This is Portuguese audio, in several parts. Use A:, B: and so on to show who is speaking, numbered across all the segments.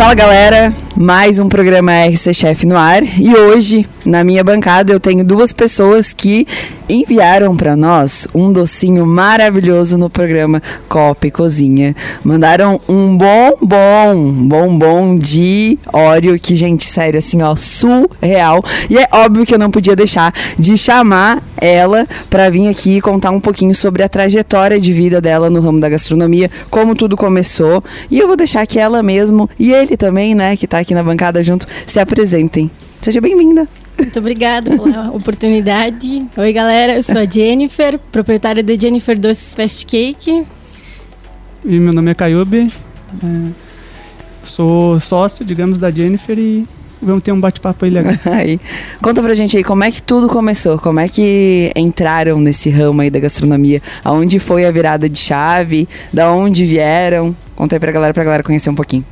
A: Fala galera, mais um programa RC Chef no ar e hoje na minha bancada eu tenho duas pessoas que enviaram para nós um docinho maravilhoso no programa Copa Cozinha. Mandaram um bombom, bombom de óleo que gente, sério assim, ó, surreal. E é óbvio que eu não podia deixar de chamar ela para vir aqui contar um pouquinho sobre a trajetória de vida dela no ramo da gastronomia, como tudo começou. E eu vou deixar que ela mesmo e ele também, né, que tá aqui na bancada junto, se apresentem. Seja bem-vinda.
B: Muito obrigada pela oportunidade. Oi, galera. Eu sou a Jennifer, proprietária da Jennifer Doces Fast Cake.
C: E meu nome é Caiube. É, sou sócio, digamos, da Jennifer e vamos ter um bate-papo aí legal.
A: Aí. Conta pra gente aí como é que tudo começou, como é que entraram nesse ramo aí da gastronomia, aonde foi a virada de chave, da onde vieram. Conta aí pra galera, pra galera conhecer um pouquinho.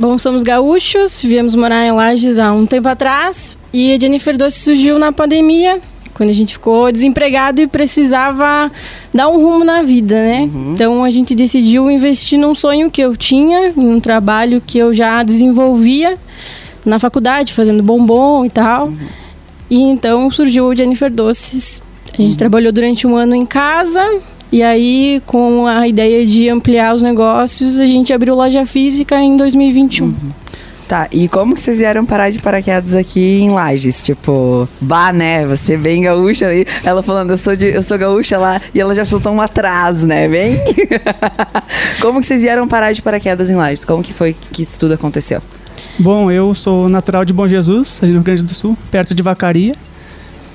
B: Bom, somos gaúchos, viemos morar em Lages há um tempo atrás e a Jennifer Doce surgiu na pandemia, quando a gente ficou desempregado e precisava dar um rumo na vida, né? Uhum. Então a gente decidiu investir num sonho que eu tinha, em um trabalho que eu já desenvolvia na faculdade, fazendo bombom e tal. Uhum. E então surgiu o Jennifer Doces. A gente uhum. trabalhou durante um ano em casa, e aí, com a ideia de ampliar os negócios, a gente abriu loja física em 2021. Uhum.
A: Tá, e como que vocês vieram parar de paraquedas aqui em Lages? Tipo, bah, né? Você bem gaúcha aí. Ela falando, eu sou, de, eu sou gaúcha lá, e ela já soltou um atrás, né? Bem. como que vocês vieram parar de paraquedas em Lages? Como que foi que isso tudo aconteceu?
C: Bom, eu sou natural de Bom Jesus, ali no Rio Grande do Sul, perto de Vacaria.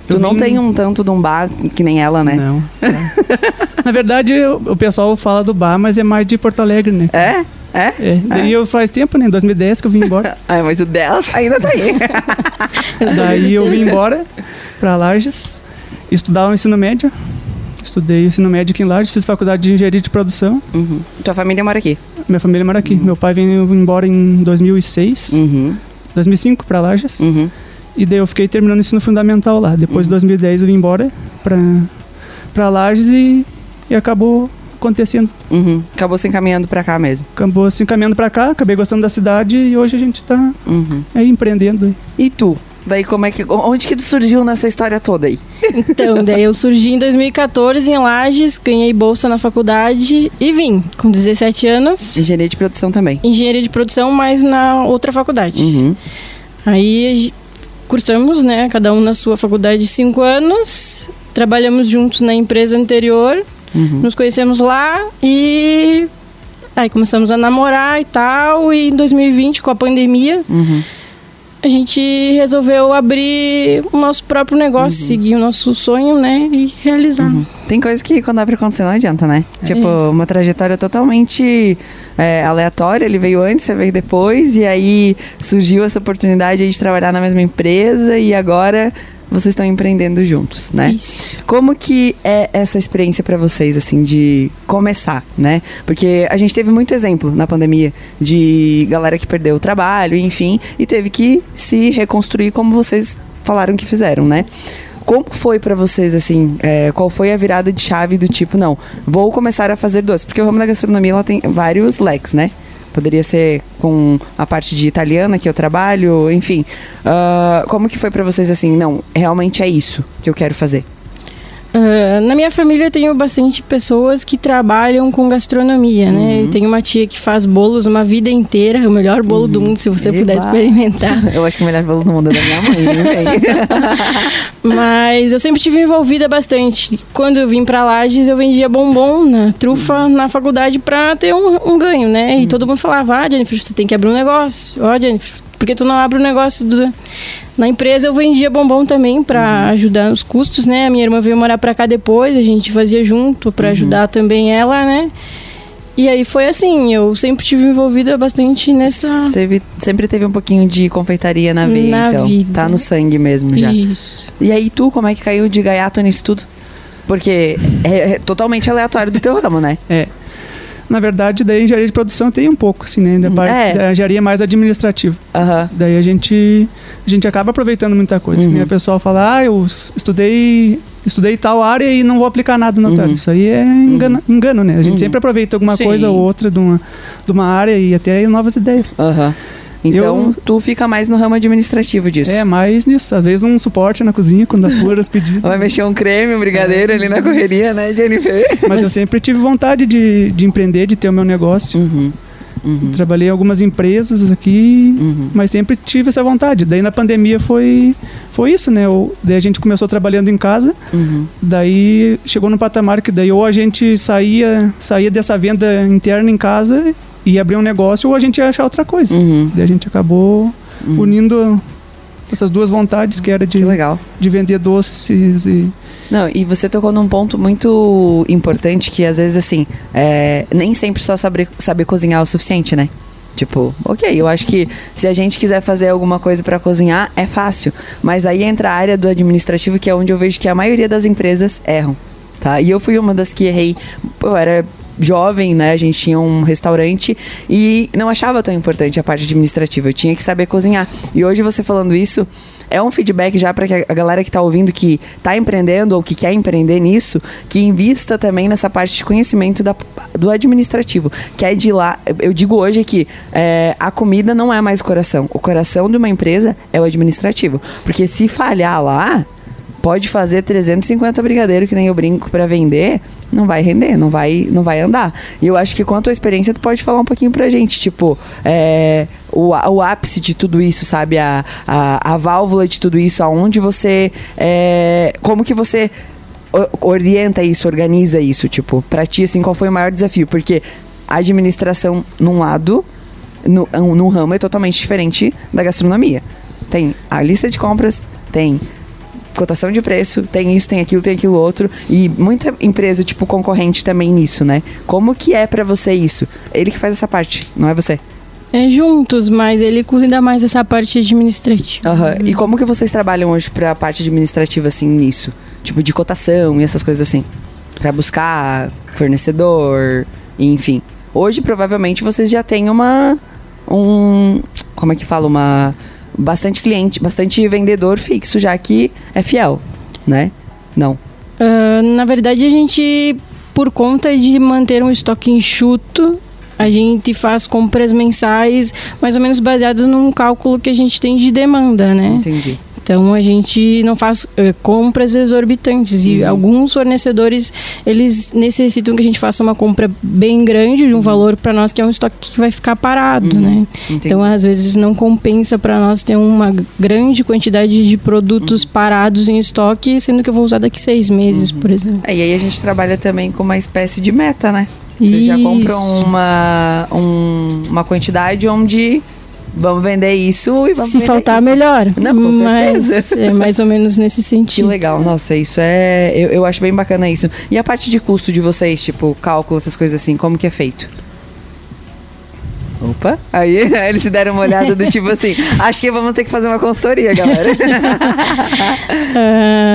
A: Tu não tem um tanto de um bar que nem ela, né?
C: Não. Na verdade, o pessoal fala do bar, mas é mais de Porto Alegre, né?
A: É? É?
C: é. Daí é. eu faz tempo, né? Em 2010 que eu vim embora.
A: ah, mas o 10 ainda tá aí.
C: Daí eu vim embora pra Lages, estudar o ensino médio. Estudei o ensino médio aqui em Lages, fiz faculdade de engenharia de produção.
A: Uhum. Tua família mora aqui?
C: Minha família mora aqui. Uhum. Meu pai veio embora em 2006. Uhum. 2005 pra Lages. Uhum. E daí eu fiquei terminando o ensino fundamental lá. Depois uhum. de 2010 eu vim embora pra, pra Lages e, e acabou acontecendo.
A: Uhum. Acabou se encaminhando para cá mesmo.
C: Acabou se encaminhando para cá, acabei gostando da cidade e hoje a gente tá uhum. aí empreendendo.
A: E tu? Daí como é que. Onde que tu surgiu nessa história toda aí?
B: Então, daí eu surgi em 2014 em Lages, ganhei bolsa na faculdade e vim, com 17 anos.
A: Engenharia de produção também.
B: Engenharia de produção, mas na outra faculdade. Uhum. Aí cursamos, né, cada um na sua faculdade de cinco anos, trabalhamos juntos na empresa anterior, uhum. nos conhecemos lá e aí começamos a namorar e tal, e em 2020, com a pandemia, uhum a gente resolveu abrir o nosso próprio negócio, uhum. seguir o nosso sonho, né? E realizar. Uhum.
A: Tem coisa que quando abre acontecer não adianta, né? É. Tipo, uma trajetória totalmente é, aleatória. Ele veio antes, você veio depois, e aí surgiu essa oportunidade de trabalhar na mesma empresa, e agora vocês estão empreendendo juntos, né?
B: Isso.
A: Como que é essa experiência para vocês, assim, de começar, né? Porque a gente teve muito exemplo na pandemia de galera que perdeu o trabalho, enfim, e teve que se reconstruir como vocês falaram que fizeram, né? Como foi para vocês, assim, é, qual foi a virada de chave do tipo, não, vou começar a fazer doce? Porque o ramo da gastronomia, ela tem vários leques, né? Poderia ser com a parte de italiana que eu trabalho, enfim. Uh, como que foi para vocês assim? Não, realmente é isso que eu quero fazer.
B: Uh, na minha família tenho bastante pessoas que trabalham com gastronomia, né? uhum. né? tenho uma tia que faz bolos uma vida inteira, o melhor bolo uhum. do mundo, se você Eba. puder experimentar.
A: Eu acho que o melhor bolo do mundo é da minha mãe, né?
B: Mas eu sempre tive envolvida bastante. Quando eu vim para Lages, eu vendia bombom na trufa uhum. na faculdade para ter um, um, ganho, né? E uhum. todo mundo falava, ah, Jennifer, você tem que abrir um negócio. Ó, oh, Jennifer, porque tu não abre o um negócio do na empresa eu vendia bombom também para uhum. ajudar nos custos, né? A minha irmã veio morar para cá depois, a gente fazia junto para uhum. ajudar também ela, né? E aí foi assim, eu sempre tive envolvida bastante nessa.
A: Sempre, sempre teve um pouquinho de confeitaria na veia, na então. Vida. Tá no sangue mesmo já.
B: Isso.
A: E aí tu, como é que caiu de gaiato nisso tudo? Porque é, é totalmente aleatório do teu ramo, né?
C: É. Na verdade, da engenharia de produção tem um pouco, assim, né? Da, parte, é. da engenharia mais administrativa.
A: Uhum.
C: Daí a gente, a gente acaba aproveitando muita coisa. Uhum. Né? O pessoal fala, ah, eu estudei estudei tal área e não vou aplicar nada no uhum. Isso aí é engano, uhum. engano né? A gente uhum. sempre aproveita alguma Sim. coisa ou outra de uma, de uma área e até novas ideias.
A: Aham. Então, eu, tu fica mais no ramo administrativo disso.
C: É, mais nisso. Às vezes um suporte na cozinha, quando apura os pedidos.
A: Vai mexer um creme, um brigadeiro é. ali na correria, né, Jennifer?
C: Mas, Mas, eu sempre tive vontade de, de empreender, de ter o meu negócio. Uhum. Uhum. Trabalhei em algumas empresas aqui, uhum. mas sempre tive essa vontade. Daí na pandemia foi, foi isso, né? O, daí a gente começou trabalhando em casa, uhum. daí chegou no patamar que daí ou a gente saía, saía dessa venda interna em casa e abrir um negócio, ou a gente ia achar outra coisa. Uhum. Daí a gente acabou uhum. unindo essas duas vontades, que era de,
A: que legal.
C: de vender doces e
A: não, e você tocou num ponto muito importante que às vezes assim, é, nem sempre só saber, saber cozinhar é o suficiente, né? Tipo, ok, eu acho que se a gente quiser fazer alguma coisa para cozinhar, é fácil. Mas aí entra a área do administrativo, que é onde eu vejo que a maioria das empresas erram. Tá? E eu fui uma das que errei. Eu era jovem, né? A gente tinha um restaurante e não achava tão importante a parte administrativa. Eu tinha que saber cozinhar. E hoje você falando isso, é um feedback já para a galera que está ouvindo que está empreendendo ou que quer empreender nisso, que invista também nessa parte de conhecimento da, do administrativo, que é de lá. Eu digo hoje que é, a comida não é mais o coração. O coração de uma empresa é o administrativo, porque se falhar lá, pode fazer 350 brigadeiros que nem eu brinco para vender, não vai render, não vai, não vai andar. E eu acho que com a tua experiência tu pode falar um pouquinho pra gente, tipo, é, o, o ápice de tudo isso, sabe? A, a, a válvula de tudo isso, aonde você. É, como que você orienta isso, organiza isso, tipo, pra ti, assim, qual foi o maior desafio? Porque a administração, num lado, num ramo, é totalmente diferente da gastronomia. Tem a lista de compras, tem cotação de preço, tem isso, tem aquilo, tem aquilo outro. E muita empresa, tipo, concorrente também nisso, né? Como que é para você isso? Ele que faz essa parte, não é você?
B: É juntos, mas ele cuida mais dessa parte administrativa.
A: Uhum. E como que vocês trabalham hoje para a parte administrativa, assim, nisso? Tipo, de cotação e essas coisas assim? para buscar fornecedor, enfim. Hoje, provavelmente, vocês já têm uma... Um... Como é que fala? Uma bastante cliente, bastante vendedor fixo, já que é fiel, né? Não.
B: Uh, na verdade, a gente, por conta de manter um estoque enxuto, a gente faz compras mensais mais ou menos baseadas num cálculo que a gente tem de demanda, né?
A: Entendi.
B: Então a gente não faz uh, compras exorbitantes e uhum. alguns fornecedores eles necessitam que a gente faça uma compra bem grande de um uhum. valor para nós que é um estoque que vai ficar parado, uhum. né? Entendi. Então às vezes não compensa para nós ter uma grande quantidade de produtos uhum. parados em estoque, sendo que eu vou usar daqui seis meses, uhum. por exemplo.
A: É, e aí a gente trabalha também com uma espécie de meta, né? Vocês Isso. já compram uma, um, uma quantidade onde vamos vender isso e vamos
B: Se faltar, isso. melhor.
A: Não, com Mas certeza.
B: É mais ou menos nesse sentido.
A: Que legal, nossa, isso é. Eu, eu acho bem bacana isso. E a parte de custo de vocês, tipo, cálculo, essas coisas assim, como que é feito? Opa, aí eles se deram uma olhada do tipo assim, acho que vamos ter que fazer uma consultoria, galera.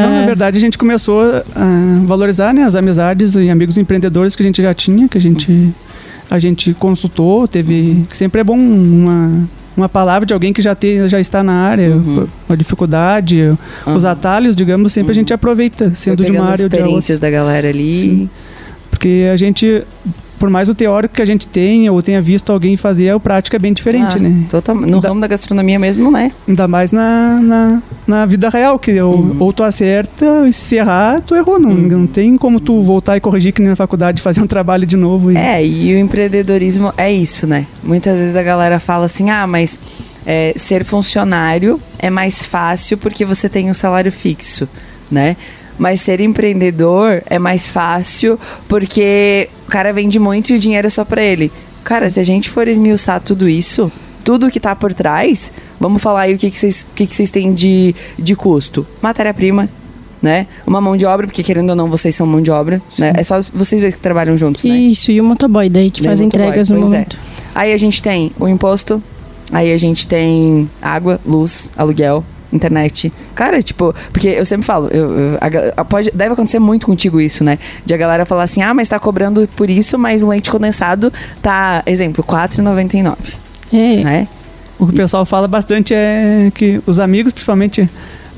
C: Não, na verdade a gente começou a valorizar né, as amizades e amigos empreendedores que a gente já tinha, que a gente, a gente consultou, teve. Que sempre é bom uma, uma palavra de alguém que já, tem, já está na área, uhum. a dificuldade, uhum. os atalhos, digamos, sempre uhum. a gente aproveita, sendo de uma área ou de outra.
A: experiências da galera ali. Sim.
C: Porque a gente por mais o teórico que a gente tenha ou tenha visto alguém fazer, a prática é bem diferente, ah, né?
A: Total, no ramo da gastronomia mesmo, né?
C: Ainda mais na, na, na vida real, que eu, uhum. ou tu acerta, e se errar, tu errou. Não, uhum. não tem como tu voltar e corrigir que nem na faculdade, fazer um trabalho de novo.
A: E... É, e o empreendedorismo é isso, né? Muitas vezes a galera fala assim, ah, mas é, ser funcionário é mais fácil porque você tem um salário fixo, né? Mas ser empreendedor é mais fácil porque cara vende muito e o dinheiro é só para ele. Cara, se a gente for esmiuçar tudo isso, tudo que tá por trás, vamos falar aí o que, que, vocês, que, que vocês têm de, de custo. Matéria-prima, né? Uma mão de obra, porque querendo ou não, vocês são mão de obra, né? É só vocês dois que trabalham juntos, né?
B: Isso, e o motoboy daí que faz entregas no é. momento.
A: É. Aí a gente tem o imposto, aí a gente tem água, luz, aluguel, internet. Cara, tipo, porque eu sempre falo, eu, eu a, a, pode, deve acontecer muito contigo isso, né? De a galera falar assim, ah, mas tá cobrando por isso, mas o leite condensado tá, exemplo, R$4,99. É. Né?
C: O que o pessoal fala bastante é que os amigos, principalmente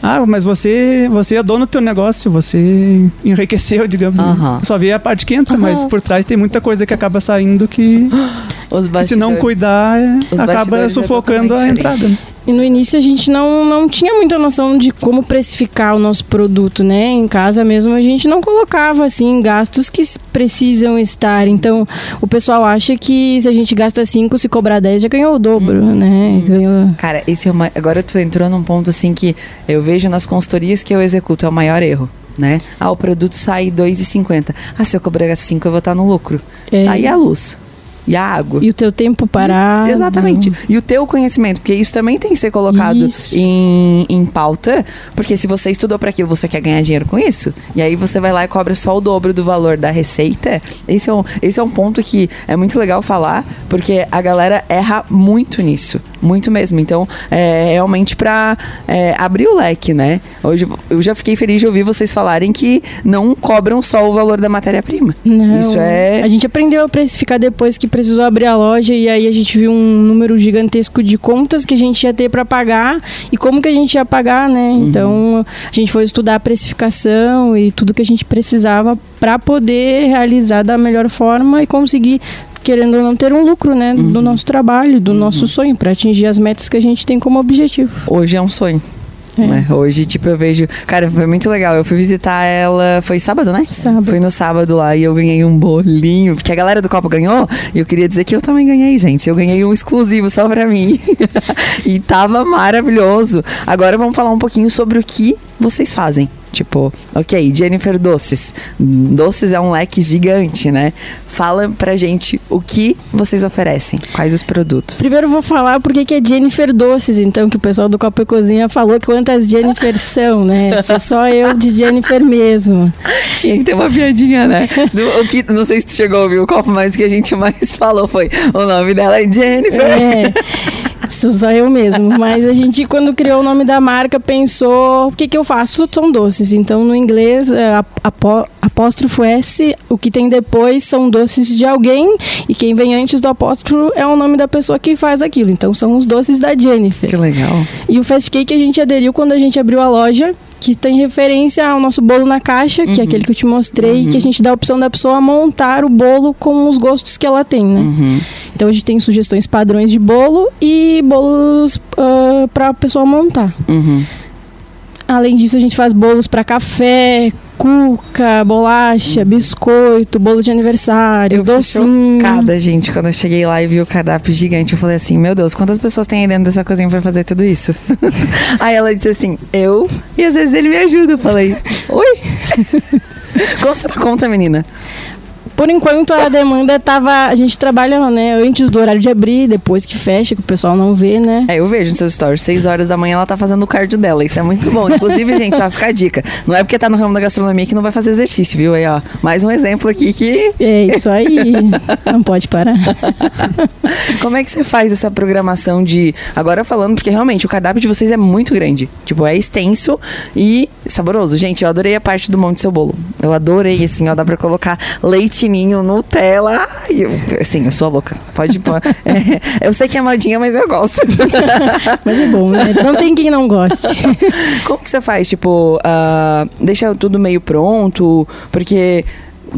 C: Ah, mas você, você é dono do teu negócio, você enriqueceu, digamos. Né? Só vê a parte que entra, mas por trás tem muita coisa que acaba saindo que. se não cuidar, acaba é sufocando a entrada. Né?
B: E no início a gente não, não tinha muita noção de como precificar o nosso produto, né? Em casa mesmo a gente não colocava assim gastos que precisam estar. Então o pessoal acha que se a gente gasta 5, se cobrar 10, já ganhou o dobro, hum. né? Ganhou...
A: Cara, esse é uma... agora tu entrou num ponto assim que eu vejo nas consultorias que eu executo, é o maior erro. Né? Ah, o produto sai 2,50. Ah, se eu cobrar 5, eu vou estar no lucro. É. Tá aí a luz e a água.
B: E o teu tempo parado.
A: Exatamente. E o teu conhecimento, porque isso também tem que ser colocado em, em pauta, porque se você estudou para aquilo, você quer ganhar dinheiro com isso, e aí você vai lá e cobra só o dobro do valor da receita, esse é um, esse é um ponto que é muito legal falar, porque a galera erra muito nisso. Muito mesmo. Então, é realmente para é, abrir o leque, né? Hoje eu já fiquei feliz de ouvir vocês falarem que não cobram só o valor da matéria-prima. Isso é.
B: A gente aprendeu a precificar depois que precisou abrir a loja e aí a gente viu um número gigantesco de contas que a gente ia ter para pagar e como que a gente ia pagar, né? Uhum. Então, a gente foi estudar a precificação e tudo que a gente precisava para poder realizar da melhor forma e conseguir querendo ou não ter um lucro, né, uhum. do nosso trabalho, do uhum. nosso sonho, para atingir as metas que a gente tem como objetivo.
A: Hoje é um sonho. É. Né? Hoje, tipo, eu vejo. Cara, foi muito legal. Eu fui visitar ela. Foi sábado, né?
B: Sábado.
A: Fui no sábado lá e eu ganhei um bolinho. Porque a galera do Copo ganhou. E eu queria dizer que eu também ganhei, gente. Eu ganhei um exclusivo só pra mim. e tava maravilhoso. Agora vamos falar um pouquinho sobre o que vocês fazem. Tipo, ok, Jennifer Doces. Doces é um leque gigante, né? Fala pra gente o que vocês oferecem, quais os produtos.
B: Primeiro eu vou falar porque que é Jennifer Doces, então, que o pessoal do Copa e Cozinha falou quantas Jennifer são, né? Sou só eu de Jennifer mesmo.
A: Tinha que ter uma piadinha, né? Do, o que, não sei se tu chegou a ouvir o copo, mas o que a gente mais falou foi o nome dela é Jennifer. É.
B: Isso só eu mesmo. Mas a gente, quando criou o nome da marca, pensou: o que, que eu faço? São doces. Então, no inglês, é, apó, apóstrofo S, o que tem depois são doces de alguém. E quem vem antes do apóstrofo é o nome da pessoa que faz aquilo. Então, são os doces da Jennifer.
A: Que legal.
B: E o Fast Cake a gente aderiu quando a gente abriu a loja que tem referência ao nosso bolo na caixa, uhum. que é uhum. aquele que eu te mostrei, uhum. que a gente dá a opção da pessoa montar o bolo com os gostos que ela tem, né? Uhum. Então a gente tem sugestões padrões de bolo e bolos uh, para a pessoa montar. Uhum. Além disso, a gente faz bolos para café, cuca, bolacha, biscoito, bolo de aniversário, eu docinho.
A: Cada gente, quando eu cheguei lá e vi o cardápio gigante, eu falei assim: Meu Deus, quantas pessoas tem aí dentro dessa cozinha para fazer tudo isso? aí ela disse assim: Eu, e às vezes ele me ajuda. Eu falei: Oi? Como você dá conta, menina?
B: Por enquanto a demanda tava. A gente trabalha, né, antes do horário de abrir, depois que fecha, que o pessoal não vê, né?
A: É, eu vejo nos seus stories. Seis horas da manhã ela tá fazendo o cardio dela. Isso é muito bom. Inclusive, gente, ó, fica a dica. Não é porque tá no ramo da gastronomia que não vai fazer exercício, viu? Aí, ó. Mais um exemplo aqui que.
B: É isso aí. não pode parar.
A: Como é que você faz essa programação de. Agora falando, porque realmente o cardápio de vocês é muito grande. Tipo, é extenso e saboroso. Gente, eu adorei a parte do monte do seu bolo. Eu adorei, assim, ó. Dá pra colocar leite leitinho, Nutella. Eu, assim, eu sou louca. Pode pôr. É, eu sei que é modinha, mas eu gosto.
B: mas é bom, né? Não tem quem não goste.
A: Como que você faz? Tipo, uh, deixa tudo meio pronto? Porque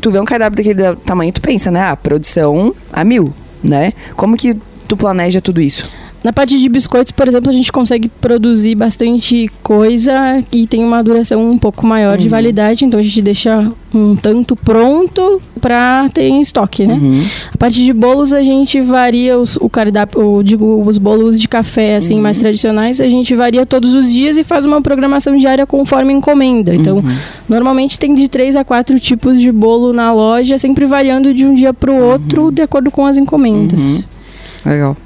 A: tu vê um cardápio daquele tamanho, tu pensa, né? Ah, produção a mil, né? Como que tu planeja tudo isso?
B: Na parte de biscoitos, por exemplo, a gente consegue produzir bastante coisa e tem uma duração um pouco maior uhum. de validade, então a gente deixa um tanto pronto para ter em estoque, né? Uhum. A parte de bolos a gente varia os, o cardápio, digo, os bolos de café assim uhum. mais tradicionais, a gente varia todos os dias e faz uma programação diária conforme encomenda. Então, uhum. normalmente tem de três a quatro tipos de bolo na loja, sempre variando de um dia para o outro uhum. de acordo com as encomendas.
A: Uhum. Legal.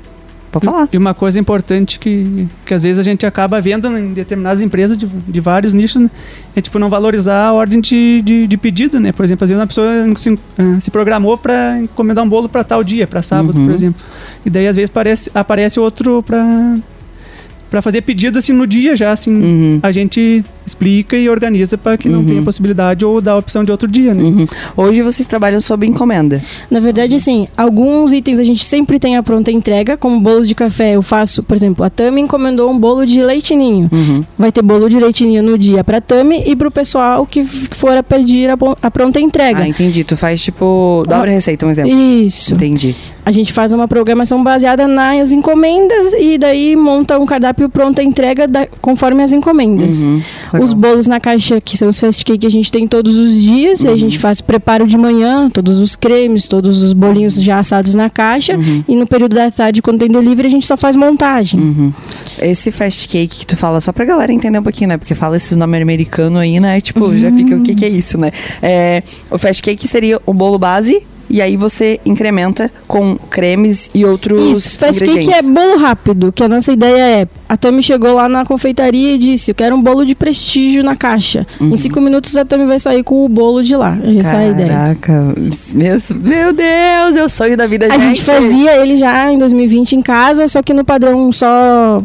A: Pode falar.
C: E uma coisa importante que, que às vezes a gente acaba vendo em determinadas empresas de, de vários nichos né? é tipo não valorizar a ordem de, de, de, pedido, né? Por exemplo, às vezes uma pessoa se, uh, se programou para encomendar um bolo para tal dia, para sábado, uhum. por exemplo. E daí às vezes aparece, aparece outro para para fazer pedido assim no dia já, assim, uhum. a gente explica e organiza para que não tenha possibilidade ou dá a opção de outro dia, né?
A: Uhum. Hoje vocês trabalham sob encomenda.
B: Na verdade, assim, alguns itens a gente sempre tem a pronta entrega, como bolos de café. Eu faço, por exemplo, a Tami encomendou um bolo de leitinho.
A: Uhum.
B: Vai ter bolo de leitinho no dia pra Tami e pro pessoal que for a pedir a, a pronta entrega.
A: Ah, entendi. Tu faz tipo. Dobra receita, um exemplo.
B: Isso.
A: Entendi.
B: A gente faz uma programação baseada nas encomendas e daí monta um cardápio pronta entrega da- conforme as encomendas.
A: Uhum. Legal.
B: Os bolos na caixa, que são os fast cake, a gente tem todos os dias. E a
A: Uhum.
B: gente faz preparo de manhã, todos os cremes, todos os bolinhos já assados na caixa.
A: Uhum.
B: E no período da tarde, quando tem delivery, a gente só faz montagem.
A: Uhum. Esse fast cake que tu fala, só pra galera entender um pouquinho, né? Porque fala esses nomes americanos aí, né? Tipo, já fica o que, que é isso, né? É, o fast cake seria o bolo base. E aí você incrementa com cremes e outros
B: Isso, fast cake é bolo rápido, que a nossa ideia é. A Tami chegou lá na confeitaria e disse: Eu quero um bolo de prestígio na caixa.
A: Uhum.
B: Em cinco minutos a Tami vai sair com o bolo de lá. Essa é a ideia.
A: Caraca, meu, meu Deus, é o sonho da vida,
B: A gente fazia ele já em 2020 em casa, só que no padrão só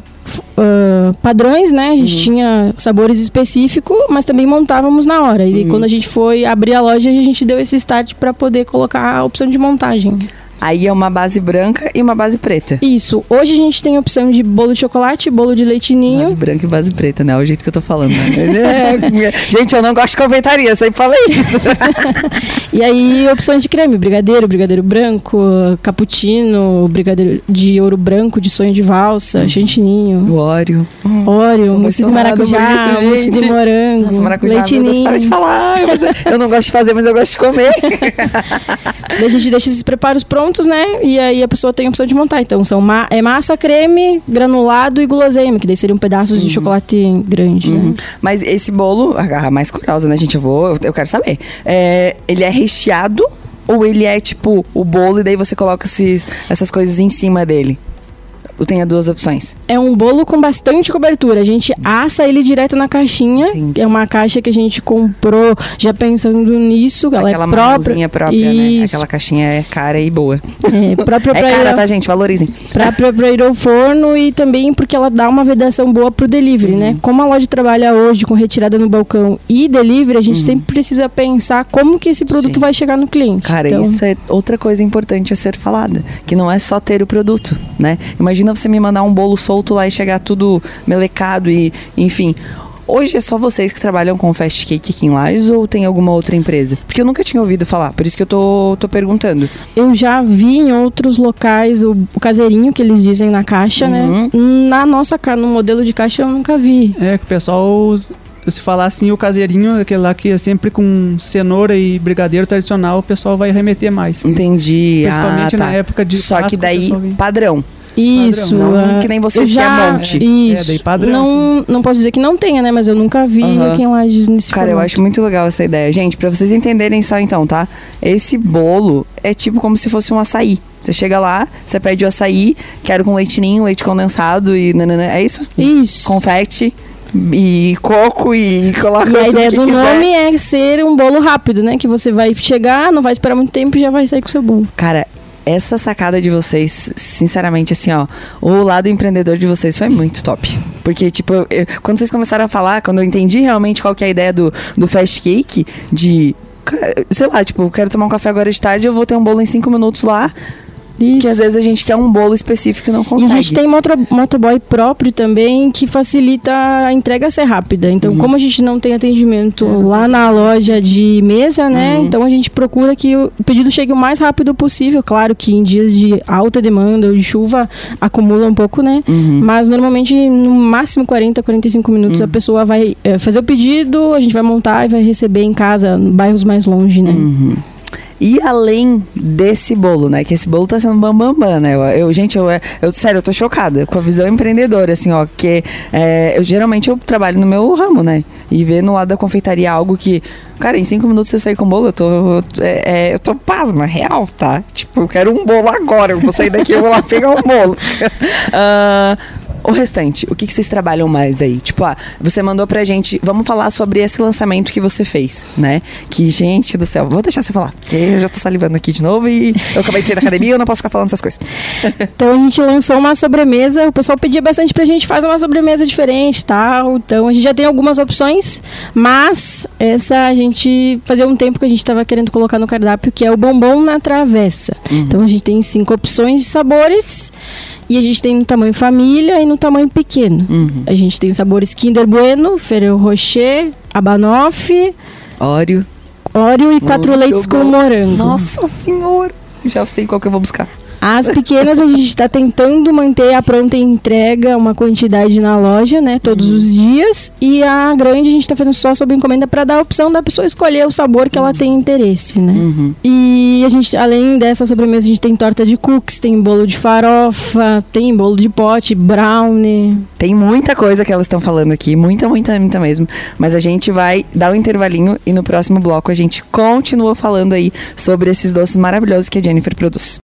B: ah, padrões, né? A gente
A: Uhum.
B: tinha sabores específicos, mas também montávamos na hora. E
A: Uhum.
B: quando a gente foi abrir a loja, a gente deu esse start para poder colocar a opção de montagem.
A: Aí é uma base branca e uma base preta.
B: Isso. Hoje a gente tem a opção de bolo de chocolate, bolo de leitinho.
A: Base branca e base preta, né? É o jeito que eu tô falando, né? É, gente, eu não gosto de confeitaria, eu sempre falei isso.
B: E aí, opções de creme: brigadeiro, brigadeiro branco, cappuccino, brigadeiro de ouro branco, de sonho de valsa, chantininho,
A: O óleo.
B: óleo, mousse de maracujá, mousse de morango,
A: Nossa, maracujá, meu Deus, para de falar. Eu- não gosto de fazer, mas eu gosto de comer.
B: A gente deixa esses preparos prontos, né? E aí a pessoa tem a opção de montar. Então são ma é massa, creme, granulado e guloseima, que daí seriam pedaços de chocolate grande, né?
A: Uhum. Mas esse bolo, a mais curiosa, né, gente? Eu vou, eu quero saber. É, ele é recheado ou ele é tipo o bolo e daí você coloca esses, essas coisas em cima dele? Eu tenho duas opções.
B: É um bolo com bastante cobertura. A gente assa ele direto na caixinha.
A: Entendi.
B: É uma caixa que a gente comprou já pensando nisso. Ela
A: Aquela
B: é própria.
A: própria, né?
B: Isso.
A: Aquela caixinha é cara e boa.
B: É, própria
A: É
B: pra, ir
A: cara,
B: ao,
A: tá, gente? Valorizem.
B: própria pra ir ao forno e também porque ela dá uma vedação boa pro delivery,
A: Uhum.
B: né? Como a loja trabalha hoje com retirada no balcão e delivery, a gente sempre precisa pensar como que esse produto
A: Uhum. Sim.
B: vai chegar no cliente.
A: Cara,
B: Então,
A: isso é outra coisa importante a ser falada. Que não é só ter o produto, né? Imagina você me mandar um bolo solto lá e chegar tudo melecado e, enfim. Hoje é só vocês que trabalham com fast cake aqui em Lages ou tem alguma outra empresa? Porque eu nunca tinha ouvido falar, por isso que eu tô, tô perguntando.
B: Eu já vi em outros locais o, o caseirinho que eles dizem na caixa, né?
A: Uhum.
B: Na nossa no modelo de caixa eu nunca vi.
C: É que o pessoal, se falar assim, o caseirinho, aquele lá que é sempre com cenoura e brigadeiro tradicional, o pessoal vai remeter mais.
A: Entendi.
C: Principalmente
A: ah, tá.
C: na época de
A: Só que
C: Páscoa, o
A: daí, padrão.
B: Isso.
A: Não
B: ah,
A: que nem
B: eu
A: que é
B: já,
A: monte.
B: Isso.
C: É, daí padrão,
B: Não, não posso dizer que não tenha, né? Mas eu nunca vi
A: Aham.
B: aqui em Lages nesse
A: Cara, eu
B: formato.
A: acho muito legal essa ideia. Gente, pra vocês entenderem só então, tá? Esse bolo é tipo como se fosse um açaí. Você chega lá, você pede o açaí, quero com leitinho, leite condensado e nanana. É isso?
B: Isso.
A: Confete e coco e coloca
B: E a ideia do
A: quiser.
B: nome é ser um bolo rápido, né? Que você vai chegar, não vai esperar muito tempo e já vai sair com o seu bolo.
A: Cara, essa sacada de vocês, sinceramente, assim, ó, o lado empreendedor de vocês foi muito top. Porque, tipo, eu- eu- quando vocês começaram a falar, quando eu entendi realmente qual que é a ideia do, do fast cake, de. Sei lá, tipo, quero tomar um café agora de tarde, eu vou ter um bolo em cinco minutos lá.
B: Isso.
A: Que às vezes a gente quer um bolo específico e não
B: E
A: consegue.
B: a gente tem motor, motoboy próprio também que facilita a entrega ser rápida. Então,
A: Uhum.
B: como a gente não tem atendimento
A: É.
B: lá na loja de mesa, né?
A: Uhum.
B: Então a gente procura que o pedido chegue o mais rápido possível. Claro que em dias de alta demanda ou de chuva acumula um pouco, né?
A: Uhum.
B: Mas normalmente no máximo 40, 45 minutos a pessoa vai eh, fazer o pedido, a gente vai montar e vai receber em casa, bairros mais longe, né?
A: E além desse bolo, né? Que esse bolo tá sendo bambambam, bam, bam, né? Eu, eu- gente, eu, eu, sério, eu tô chocada com a visão empreendedora, assim, ó. Que é, eu geralmente eu trabalho no meu ramo, né? E ver no lado da confeitaria algo que, cara, em cinco minutos você sair com bolo, eu tô. É, é, eu tô pasma, real, tá? Tipo, eu quero um bolo agora. Eu vou sair daqui, eu vou lá pegar um bolo. Ah, o restante, o que, que vocês trabalham mais daí? Tipo, ah, você mandou pra gente, vamos falar sobre esse lançamento que você fez, né? Que, gente do céu, vou deixar você falar, porque eu já tô salivando aqui de novo e eu acabei de sair da academia e eu não posso ficar falando essas coisas.
B: então a gente lançou uma sobremesa, o pessoal pedia bastante pra gente fazer uma sobremesa diferente tal. Então a gente já tem algumas opções, mas essa a gente fazia um tempo que a gente tava querendo colocar no cardápio, que é o bombom na travessa. Uhum. Então a gente tem cinco opções de sabores. E a gente tem no tamanho família e no tamanho pequeno. Uhum. A gente tem sabores Kinder Bueno, Ferrero Rocher, Abanoff,
A: Oreo.
B: Oreo e quatro leites bom. com morango.
A: Nossa senhora! Já sei qual que eu vou buscar.
B: As pequenas a gente está tentando manter a pronta entrega, uma quantidade na loja, né, todos uhum. os dias. E a grande a gente está fazendo só sob encomenda para dar a opção da pessoa escolher o sabor que uhum. ela tem interesse, né? Uhum. E a gente, além dessa sobremesa, a gente tem torta de cookies, tem bolo de farofa, tem bolo de pote, brownie.
A: Tem muita coisa que elas estão falando aqui, muita, muita, muita mesmo. Mas a gente vai dar um intervalinho e no próximo bloco a gente continua falando aí sobre esses doces maravilhosos que a Jennifer produz.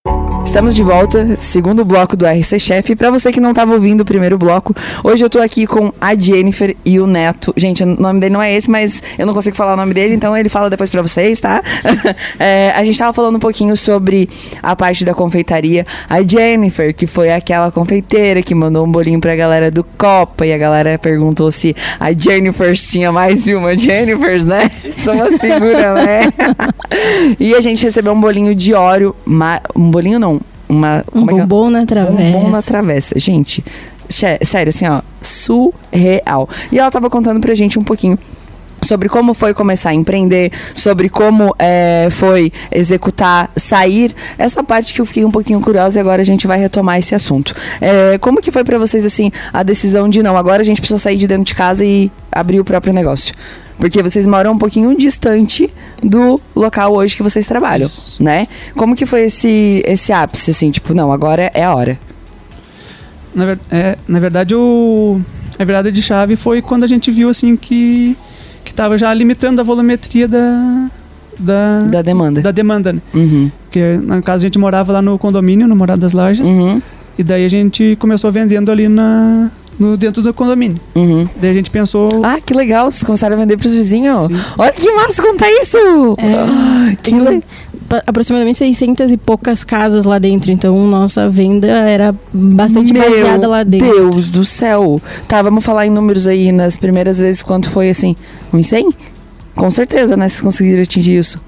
A: Estamos de volta, segundo bloco do RC Chef. Para você que não estava ouvindo o primeiro bloco, hoje eu tô aqui com a Jennifer e o Neto. Gente, o nome dele não é esse, mas eu não consigo falar o nome dele, então ele fala depois para vocês, tá? é, a gente tava falando um pouquinho sobre a parte da confeitaria. A Jennifer, que foi aquela confeiteira que mandou um bolinho pra galera do Copa e a galera perguntou se a Jennifer tinha mais de uma Jennifer, né? São umas figuras, né? e a gente recebeu um bolinho de óleo, um bolinho não, uma.
B: Um bombom é na travessa.
A: Um bombom na travessa. Gente, sério, assim, ó, surreal. E ela tava contando pra gente um pouquinho sobre como foi começar a empreender, sobre como é, foi executar, sair. Essa parte que eu fiquei um pouquinho curiosa e agora a gente vai retomar esse assunto. É, como que foi para vocês, assim, a decisão de não, agora a gente precisa sair de dentro de casa e abrir o próprio negócio? Porque vocês moram um pouquinho distante do local hoje que vocês trabalham, Isso. né? Como que foi esse, esse ápice, assim, tipo, não, agora é a hora?
C: Na, ver, é, na verdade, o, a virada de chave foi quando a gente viu, assim, que que estava já limitando a volumetria da, da,
A: da demanda.
C: Da demanda, né? Uhum. Porque, no caso, a gente morava lá no condomínio, no Morado das Lajes. Uhum. E daí a gente começou vendendo ali na, no, dentro do condomínio. Uhum. Daí a gente pensou.
A: Ah, que legal, vocês começaram a vender para os vizinhos. Sim. Olha que massa contar isso! É,
B: ah, que le... Aproximadamente 600 e poucas casas lá dentro, então nossa venda era bastante Meu baseada lá dentro.
A: Deus do céu! Tá, vamos falar em números aí nas primeiras vezes, quanto foi assim? Uns 100? Com certeza, né? Vocês conseguiram atingir isso.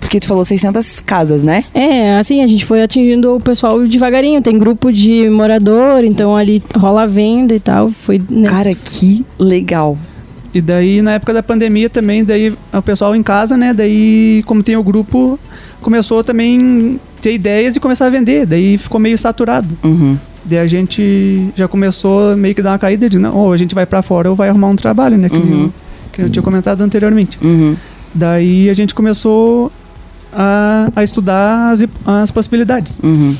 A: Porque tu falou 600 casas, né?
B: É, assim, a gente foi atingindo o pessoal devagarinho. Tem grupo de morador, então ali rola a venda e tal. Foi
A: nesse... Cara, que legal.
C: E daí, na época da pandemia também, daí o pessoal em casa, né? Daí, como tem o grupo, começou também ter ideias e começar a vender. Daí ficou meio saturado. Uhum. Daí a gente já começou meio que dar uma caída de, não, ou a gente vai para fora ou vai arrumar um trabalho, né? Que, uhum. eu, que eu tinha comentado anteriormente. Uhum. Daí a gente começou a, a estudar as, as possibilidades. Uhum.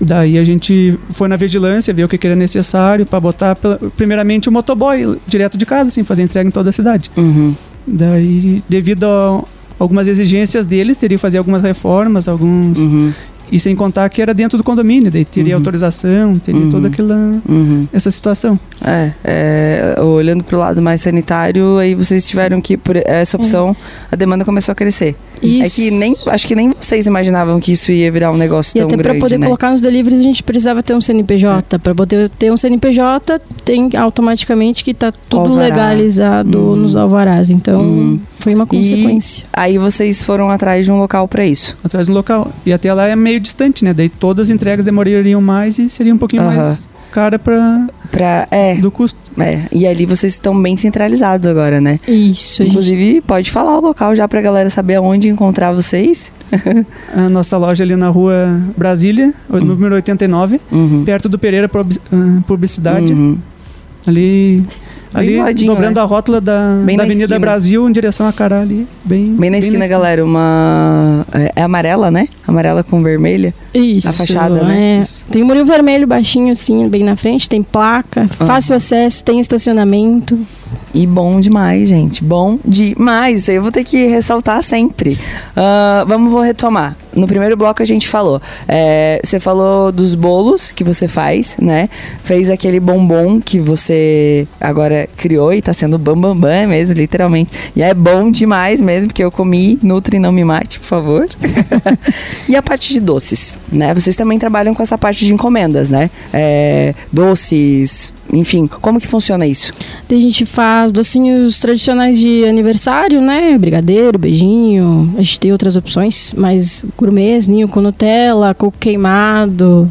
C: Daí a gente foi na vigilância, ver o que, que era necessário para botar, primeiramente, o motoboy direto de casa, assim, fazer entrega em toda a cidade. Uhum. Daí, devido a algumas exigências deles, teria que fazer algumas reformas, alguns uhum. E sem contar que era dentro do condomínio, daí teria uhum. autorização, teria uhum. toda aquela uhum. essa situação.
A: É, é olhando para o lado mais sanitário, aí vocês tiveram que por essa opção, é. a demanda começou a crescer. Isso. É que nem acho que nem vocês imaginavam que isso ia virar um negócio e tão
B: até
A: grande,
B: para poder
A: né?
B: colocar nos deliveries a gente precisava ter um CNPJ. É. Para poder ter um CNPJ, tem automaticamente que está tudo Alvará. legalizado uhum. nos alvarás. Então, uhum. foi uma consequência. E
A: aí vocês foram atrás de um local para isso?
C: Atrás de um local. E até lá é meio distante, né? Daí todas as entregas demorariam mais e seria um pouquinho uhum. mais cara para
A: para é
C: do custo.
A: É, e ali vocês estão bem centralizados agora, né?
B: Isso.
A: Inclusive, gente... pode falar o local já pra galera saber aonde encontrar vocês.
C: a nossa loja ali na rua Brasília, uhum. número 89, uhum. perto do Pereira ah, Publicidade. Uhum. Ali ali ladinho, dobrando né? a rótula da, da Avenida esquina. Brasil em direção a Cará ali. Bem,
A: bem na esquina, na esquina, galera. Uma. É, é, amarela, né? Amarela com vermelha.
B: Isso.
A: Na fachada, né?
B: É. Tem um murinho vermelho baixinho, assim, bem na frente. Tem placa, fácil acesso, tem estacionamento.
A: E bom demais, gente. Bom demais. Eu vou ter que ressaltar sempre. Uh, vamos, vou retomar. no primeiro bloco a gente falou. É, você falou dos bolos que você faz, né? Fez aquele bombom que você agora criou e tá sendo bambambam bam, bam mesmo, literalmente. E é bom demais mesmo, porque eu comi, nutre não me mate, por favor. e a parte de doces, né? Vocês também trabalham com essa parte de encomendas, né? É, doces, enfim, como que funciona isso?
B: A gente faz docinhos tradicionais de aniversário, né? Brigadeiro, beijinho. A gente tem outras opções, mais gourmets, ninho com Nutella, coco queimado.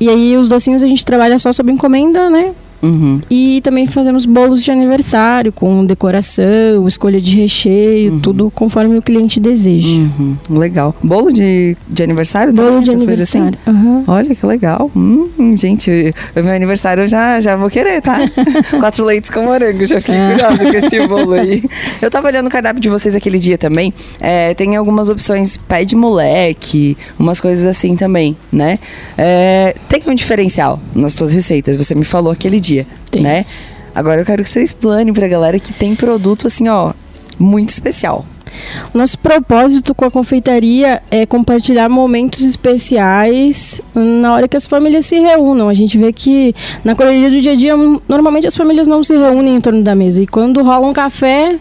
B: E aí os docinhos a gente trabalha só sob encomenda, né? Uhum. E também fazemos bolos de aniversário com decoração, escolha de recheio, uhum. tudo conforme o cliente deseja.
A: Uhum. Legal. Bolo de, de aniversário?
B: Bolo também, de assim? aniversário.
A: Assim? Olha que legal. Hum, gente, meu aniversário eu já, já vou querer, tá? Quatro leites com morango. Já fiquei é. curiosa com esse bolo aí. Eu tava olhando o cardápio de vocês aquele dia também. É, tem algumas opções pé de moleque, umas coisas assim também, né? É, tem um diferencial nas suas receitas. Você me falou aquele dia dia, tem. né? Agora eu quero que você explane pra galera que tem produto assim, ó, muito especial.
B: Nosso propósito com a confeitaria é compartilhar momentos especiais na hora que as famílias se reúnam. A gente vê que na correria do dia a dia, normalmente as famílias não se reúnem em torno da mesa. E quando rola um café,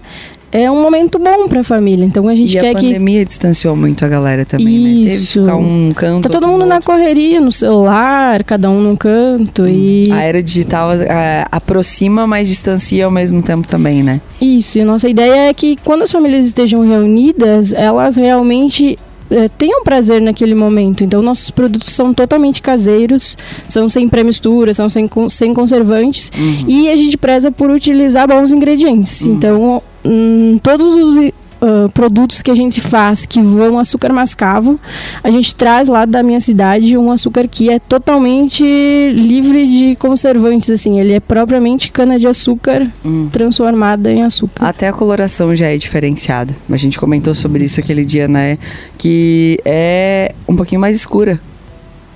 B: é um momento bom para a família. Então a gente
A: e
B: quer
A: a
B: que.
A: A pandemia distanciou muito a galera também,
B: Isso.
A: né? Teve que ficar um canto.
B: Tá todo mundo na correria, no celular, cada um num canto. Hum. E...
A: A era digital a, aproxima, mas distancia ao mesmo tempo também, né?
B: Isso. E a nossa ideia é que quando as famílias estejam reunidas, elas realmente é, tenham prazer naquele momento. Então, nossos produtos são totalmente caseiros, são sem pré-mistura, são sem, sem conservantes. Uhum. E a gente preza por utilizar bons ingredientes. Uhum. Então, hum, todos os uh, produtos que a gente faz que vão açúcar mascavo. A gente traz lá da minha cidade um açúcar que é totalmente livre de conservantes, assim. Ele é propriamente cana-de-açúcar hum. transformada em açúcar.
A: Até a coloração já é diferenciada. A gente comentou sobre isso aquele dia, né? Que é um pouquinho mais escura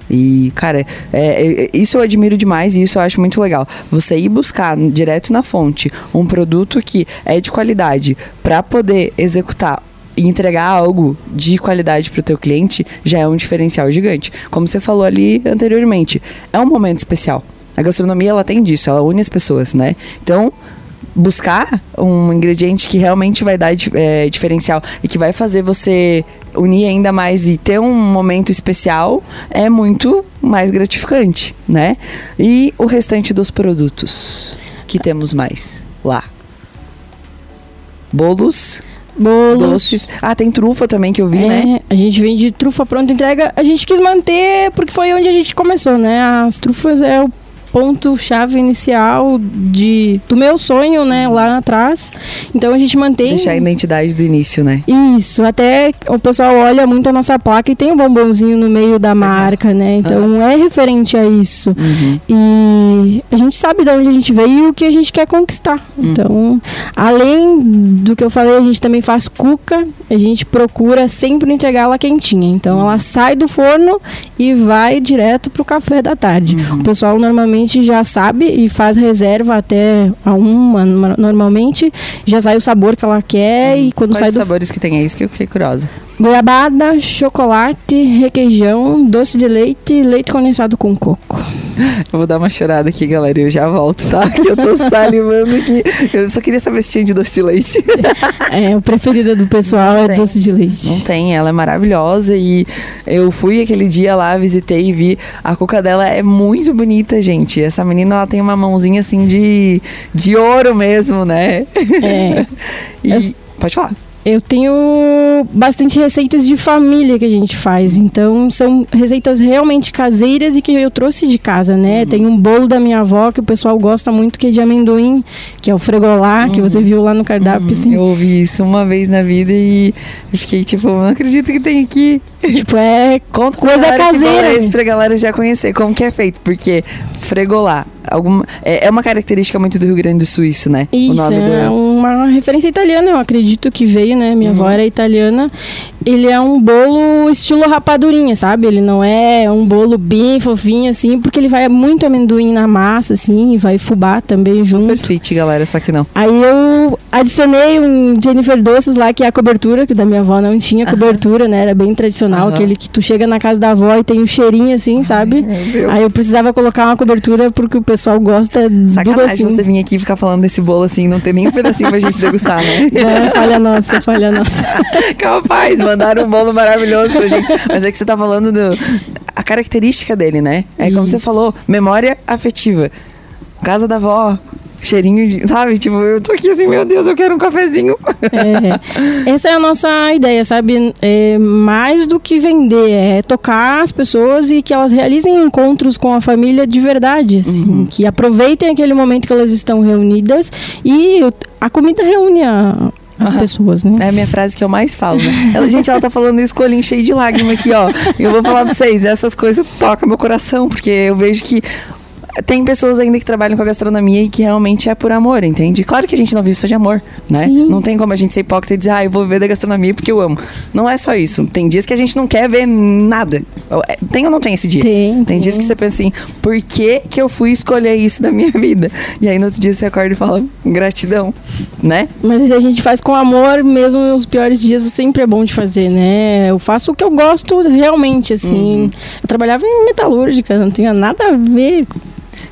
A: e, cara, é, é, isso eu admiro demais e isso eu acho muito legal. Você ir buscar direto na fonte um produto que é de qualidade para poder executar e entregar algo de qualidade para o teu cliente já é um diferencial gigante. Como você falou ali anteriormente, é um momento especial. A gastronomia ela tem disso, ela une as pessoas, né? Então, buscar um ingrediente que realmente vai dar é, diferencial e que vai fazer você unir ainda mais e ter um momento especial é muito mais gratificante, né? E o restante dos produtos que temos mais lá? Bolos.
B: Bolos.
A: Doces. Ah, tem trufa também que eu vi,
B: é,
A: né?
B: A gente vende trufa pronta entrega. A gente quis manter porque foi onde a gente começou, né? As trufas é o ponto-chave inicial de, do meu sonho, né, lá atrás. Então a gente mantém.
A: Deixar a identidade do início, né?
B: Isso, até o pessoal olha muito a nossa placa e tem um bombonzinho no meio da marca, né? Então uhum. é referente a isso. Uhum. E a gente sabe de onde a gente veio e o que a gente quer conquistar. Uhum. Então, além do que eu falei, a gente também faz cuca, a gente procura sempre entregar ela quentinha. Então ela sai do forno e vai direto pro café da tarde. Uhum. O pessoal normalmente gente já sabe e faz reserva até a uma, normalmente. Já sai o sabor que ela quer hum. e quando
A: Quais
B: sai
A: do... sabores que tem? É isso que eu fiquei curiosa.
B: Goiabada, chocolate, requeijão, doce de leite leite condensado com coco.
A: Eu vou dar uma chorada aqui, galera. Eu já volto, tá? Que eu tô salivando aqui. Eu só queria saber se tinha de doce de leite.
B: É, o preferido do pessoal Não é tem. doce de leite.
A: Não tem, ela é maravilhosa e eu fui aquele dia lá, visitei e vi. A coca dela é muito bonita, gente. Essa menina, ela tem uma mãozinha assim de, de ouro mesmo, né?
B: É.
A: e, eu... Pode falar.
B: Eu tenho bastante receitas de família que a gente faz. Então, são receitas realmente caseiras e que eu trouxe de casa, né? Uhum. Tem um bolo da minha avó que o pessoal gosta muito, que é de amendoim, que é o fregolá, uhum. que você viu lá no cardápio, uhum. assim.
A: Eu ouvi isso uma vez na vida e fiquei tipo, não acredito que tem aqui.
B: Tipo, é Conta coisa caseira.
A: Isso pra galera já conhecer como que é feito, porque fregolá alguma é, é, uma característica muito do Rio Grande do Sul isso, né?
B: Isso, o nome é do... uma referência italiana, eu acredito que veio, né? Minha uhum. avó era italiana. Ele é um bolo estilo rapadurinha, sabe? Ele não é um bolo bem fofinho, assim, porque ele vai muito amendoim na massa, assim, e vai fubá também
A: Super
B: junto.
A: Super fit, galera, só que não.
B: Aí eu eu adicionei um Jennifer Doces lá, que é a cobertura, que da minha avó não tinha cobertura, né? Era bem tradicional, aquele que tu chega na casa da avó e tem um cheirinho assim, sabe? Aí eu precisava colocar uma cobertura porque o pessoal gosta
A: Sacanagem
B: do assim.
A: você vir aqui e ficar falando desse bolo assim, não tem nem um pedacinho pra gente degustar, né?
B: É, falha nossa, falha nossa.
A: Capaz, mandaram um bolo maravilhoso pra gente. Mas é que você tá falando do, a característica dele, né? É como você falou, memória afetiva. Casa da avó, cheirinho de. Sabe? Tipo, eu tô aqui assim, meu Deus, eu quero um cafezinho.
B: É, essa é a nossa ideia, sabe? É mais do que vender, é tocar as pessoas e que elas realizem encontros com a família de verdade, assim, que aproveitem aquele momento que elas estão reunidas e a comida reúne a- as
A: Aham.
B: pessoas, né?
A: É a minha frase que eu mais falo, né? Ela, gente, ela tá falando isso com cheio de lágrima aqui, ó. Eu vou falar pra vocês, essas coisas tocam meu coração, porque eu vejo que tem pessoas ainda que trabalham com a gastronomia e que realmente é por amor, entende? Claro que a gente não vive só de amor, né?
B: Sim.
A: Não tem como a gente ser hipócrita e dizer, ah, eu vou viver da gastronomia porque eu amo. Não é só isso. Tem dias que a gente não quer ver nada. Tem ou não tem esse dia?
B: Tem,
A: Tem
B: tem.
A: dias que você pensa assim, por que, que eu fui escolher isso da minha vida? E aí no outro dia você acorda e fala, gratidão, né?
B: Mas a gente faz com amor, mesmo os piores dias sempre é bom de fazer, né? Eu faço o que eu gosto realmente, assim. Eu trabalhava em metalúrgica, não tinha nada a ver.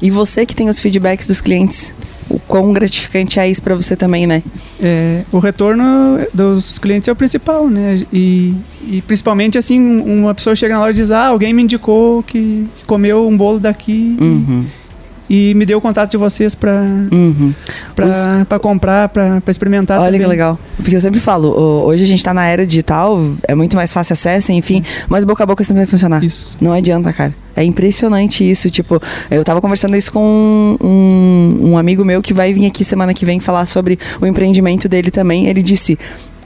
A: E você que tem os feedbacks dos clientes, o quão gratificante é isso pra você também, né?
C: É, o retorno dos clientes é o principal, né? E, e principalmente assim, um- uma pessoa chega na hora e diz, ah, alguém me indicou que que comeu um bolo daqui
A: Uhum,
C: e me deu o contato de vocês pra,
A: uhum.
C: pra, pra comprar, pra, pra experimentar
A: Olha
C: também.
A: que legal. Porque eu sempre falo, hoje a gente tá na era digital, é muito mais fácil acesso, enfim, mas boca a boca sempre vai funcionar.
C: Isso.
A: Não adianta, cara. É impressionante isso. Tipo, eu tava conversando isso com um, um amigo meu que vai vir aqui semana que vem falar sobre o empreendimento dele também. Ele disse: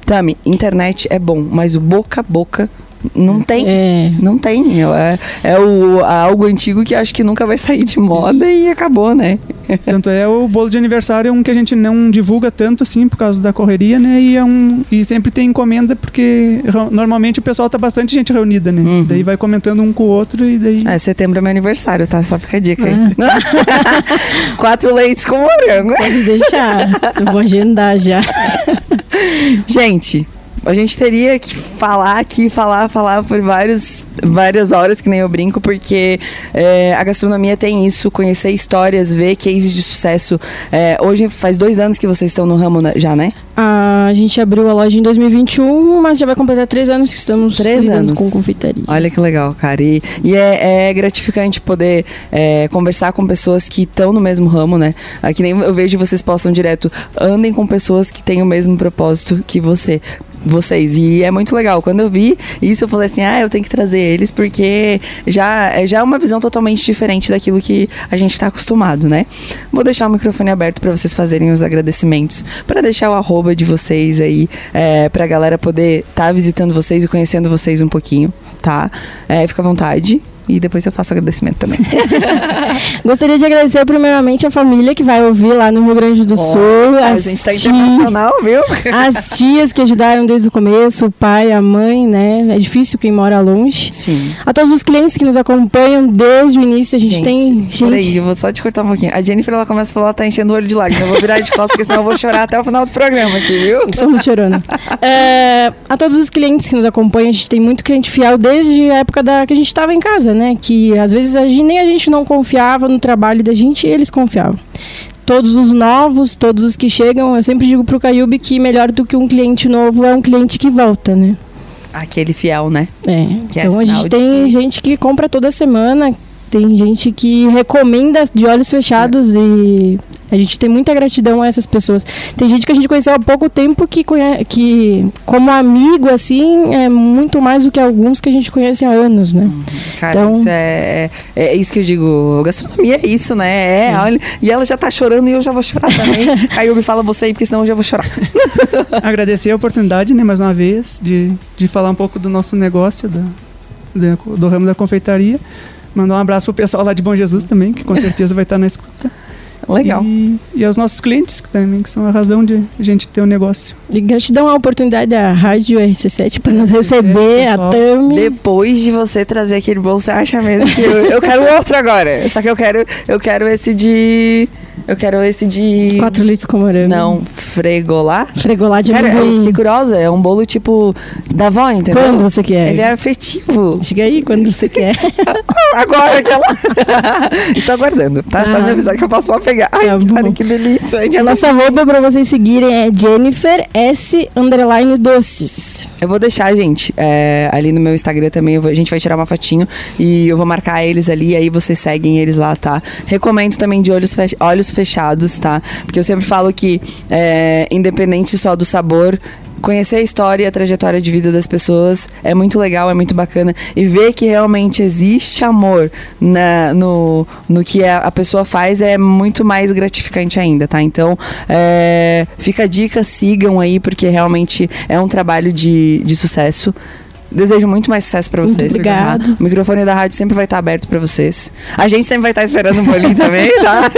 A: Tami, internet é bom, mas o boca a boca não tem.
B: É.
A: Não tem. É, é o, algo antigo que acho que nunca vai sair de moda e acabou, né?
C: Tanto é o bolo de aniversário é um que a gente não divulga tanto assim por causa da correria, né? E, é um, e sempre tem encomenda porque normalmente o pessoal tá bastante gente reunida, né?
A: Uhum.
C: Daí vai comentando um com o outro e daí.
A: É, setembro é meu aniversário, tá? Só fica a dica aí.
B: Ah.
A: Quatro leites com morango.
B: Pode deixar. Eu vou agendar já.
A: Gente, a gente teria que falar aqui, falar, falar por vários, várias horas, que nem eu brinco, porque é, a gastronomia tem isso, conhecer histórias, ver cases de sucesso. É, hoje faz dois anos que vocês estão no ramo já, né?
B: A gente abriu a loja em 2021, mas já vai completar três anos que estamos
A: Três anos.
B: com confeitaria.
A: Olha que legal, cara. E, e é, é gratificante poder é, conversar com pessoas que estão no mesmo ramo, né? Aqui nem eu vejo vocês postam direto. Andem com pessoas que têm o mesmo propósito que você. Vocês. E é muito legal. Quando eu vi isso, eu falei assim: ah, eu tenho que trazer eles, porque já, é- já é uma visão totalmente diferente daquilo que a gente está acostumado, né? Vou deixar o microfone aberto para vocês fazerem os agradecimentos, para deixar o arroba de vocês aí, é, pra galera poder estar visitando vocês e conhecendo vocês um pouquinho, tá? É, fica à vontade. E depois eu faço agradecimento também.
B: Gostaria de agradecer primeiramente a família que vai ouvir lá no Rio Grande do Sul.
A: a gente tá
B: ti-
A: internacional, viu?
B: As tias que ajudaram desde o começo, o pai, a mãe, né? É difícil quem mora longe.
A: Sim.
B: A todos os clientes que nos acompanham desde o início, a gente, tem.
A: Peraí,
B: Gente,
A: eu vou só te cortar um pouquinho. A Jennifer, ela começa a falar, tá enchendo o olho de lágrimas. Eu vou virar de costas, porque senão eu vou chorar até o final do programa aqui, viu?
B: Estamos chorando. É, a todos os clientes que nos acompanham, a gente tem muito cliente fiel desde a época da, que a gente estava em casa, né? Que às vezes a gente, nem a gente não confiava no trabalho da gente e eles confiavam. Todos os novos, todos os que chegam, eu sempre digo pro Caiube que melhor do que um cliente novo é um cliente que volta, né?
A: Aquele fiel, né?
B: É.
A: Que é
B: então a
A: sinal
B: gente tem gente que compra toda semana, tem gente que recomenda de olhos fechados e a gente tem muita gratidão a essas pessoas. Tem gente que a gente conheceu há pouco tempo que, conhe que como amigo, assim, é muito mais do que alguns que a gente conhece há anos, né?
A: Cara,
B: Então-
A: isso é, é, é isso que eu digo. Gastronomia é isso, né? É, olha. E ela já tá chorando e eu já vou chorar também. Aí me fala você aí, porque senão eu já vou chorar.
C: Agradecer a oportunidade, né, mais uma vez, de, de falar um pouco do nosso negócio, da, da- do ramo da confeitaria. Mandar um abraço pro pessoal lá de Bom Jesus também, que com certeza vai estar na escuta.
A: Legal.
C: E, e aos nossos clientes, que também que são a razão de a gente ter um negócio.
B: E gratidão à oportunidade da Rádio RC7 por nos receber, a
C: pessoal.
B: Tami.
A: Depois de você trazer aquele bolo, você acha mesmo que eu, eu quero outro agora. Só que eu quero, eu quero esse de Eu quero esse de.
B: 4 litros com morango.
A: Não, fregolá.
B: Fregolá de
A: Cara, eu
B: amendoim.
A: fiquei curiosa. É um bolo tipo da avó, entendeu?
B: Quando você quer?
A: Ele é afetivo.
B: Diga aí quando você quer.
A: Agora que ela. Estou aguardando, tá? Só
B: Ah.
A: me avisar que eu posso lá pegar. Ai,
B: Tá
A: cara, que delícia.
B: A nossa arroba pra vocês seguirem é Jennifer S underline doces.
A: Eu vou deixar, gente, é, ali no meu Instagram também. eu vou- a gente vai tirar uma fotinho e eu vou marcar eles ali. Aí vocês seguem eles lá, tá? Recomendo também de olhos, fech- olhos fechados, tá? Porque eu sempre falo que, é, independente só do sabor. Conhecer a história e a trajetória de vida das pessoas é muito legal, é muito bacana. E ver que realmente existe amor na- no, no que a, a pessoa faz é muito mais gratificante ainda, tá? Então, é, fica a dica, sigam aí, porque realmente é um trabalho de, de sucesso. Desejo muito mais sucesso pra
B: Muito
A: vocês.
B: obrigada.
A: tá? O microfone da rádio sempre vai estar aberto pra vocês. A gente sempre vai estar esperando um bolinho também, tá?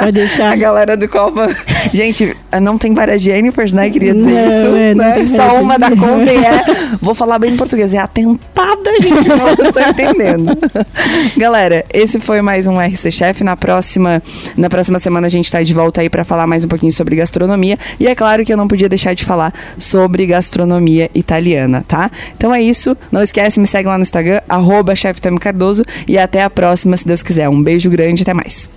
B: Pode deixar.
A: A galera do Copa. Gente, não tem várias Jennifers, né? Queria dizer
B: Não,
A: isso.
B: é,
A: né? Só uma da conta e é. Vou falar bem em português. É atentada, gente. Não tô entendendo. Galera, esse foi mais um RC Chef. Na próxima, na próxima semana a gente tá de volta aí pra falar mais um pouquinho sobre gastronomia. E é claro que eu não podia deixar de falar sobre gastronomia italiana, tá? Então é isso. Não esquece, me segue lá no Instagram, arroba Cardoso. E até a próxima, se Deus quiser. Um beijo grande, até mais.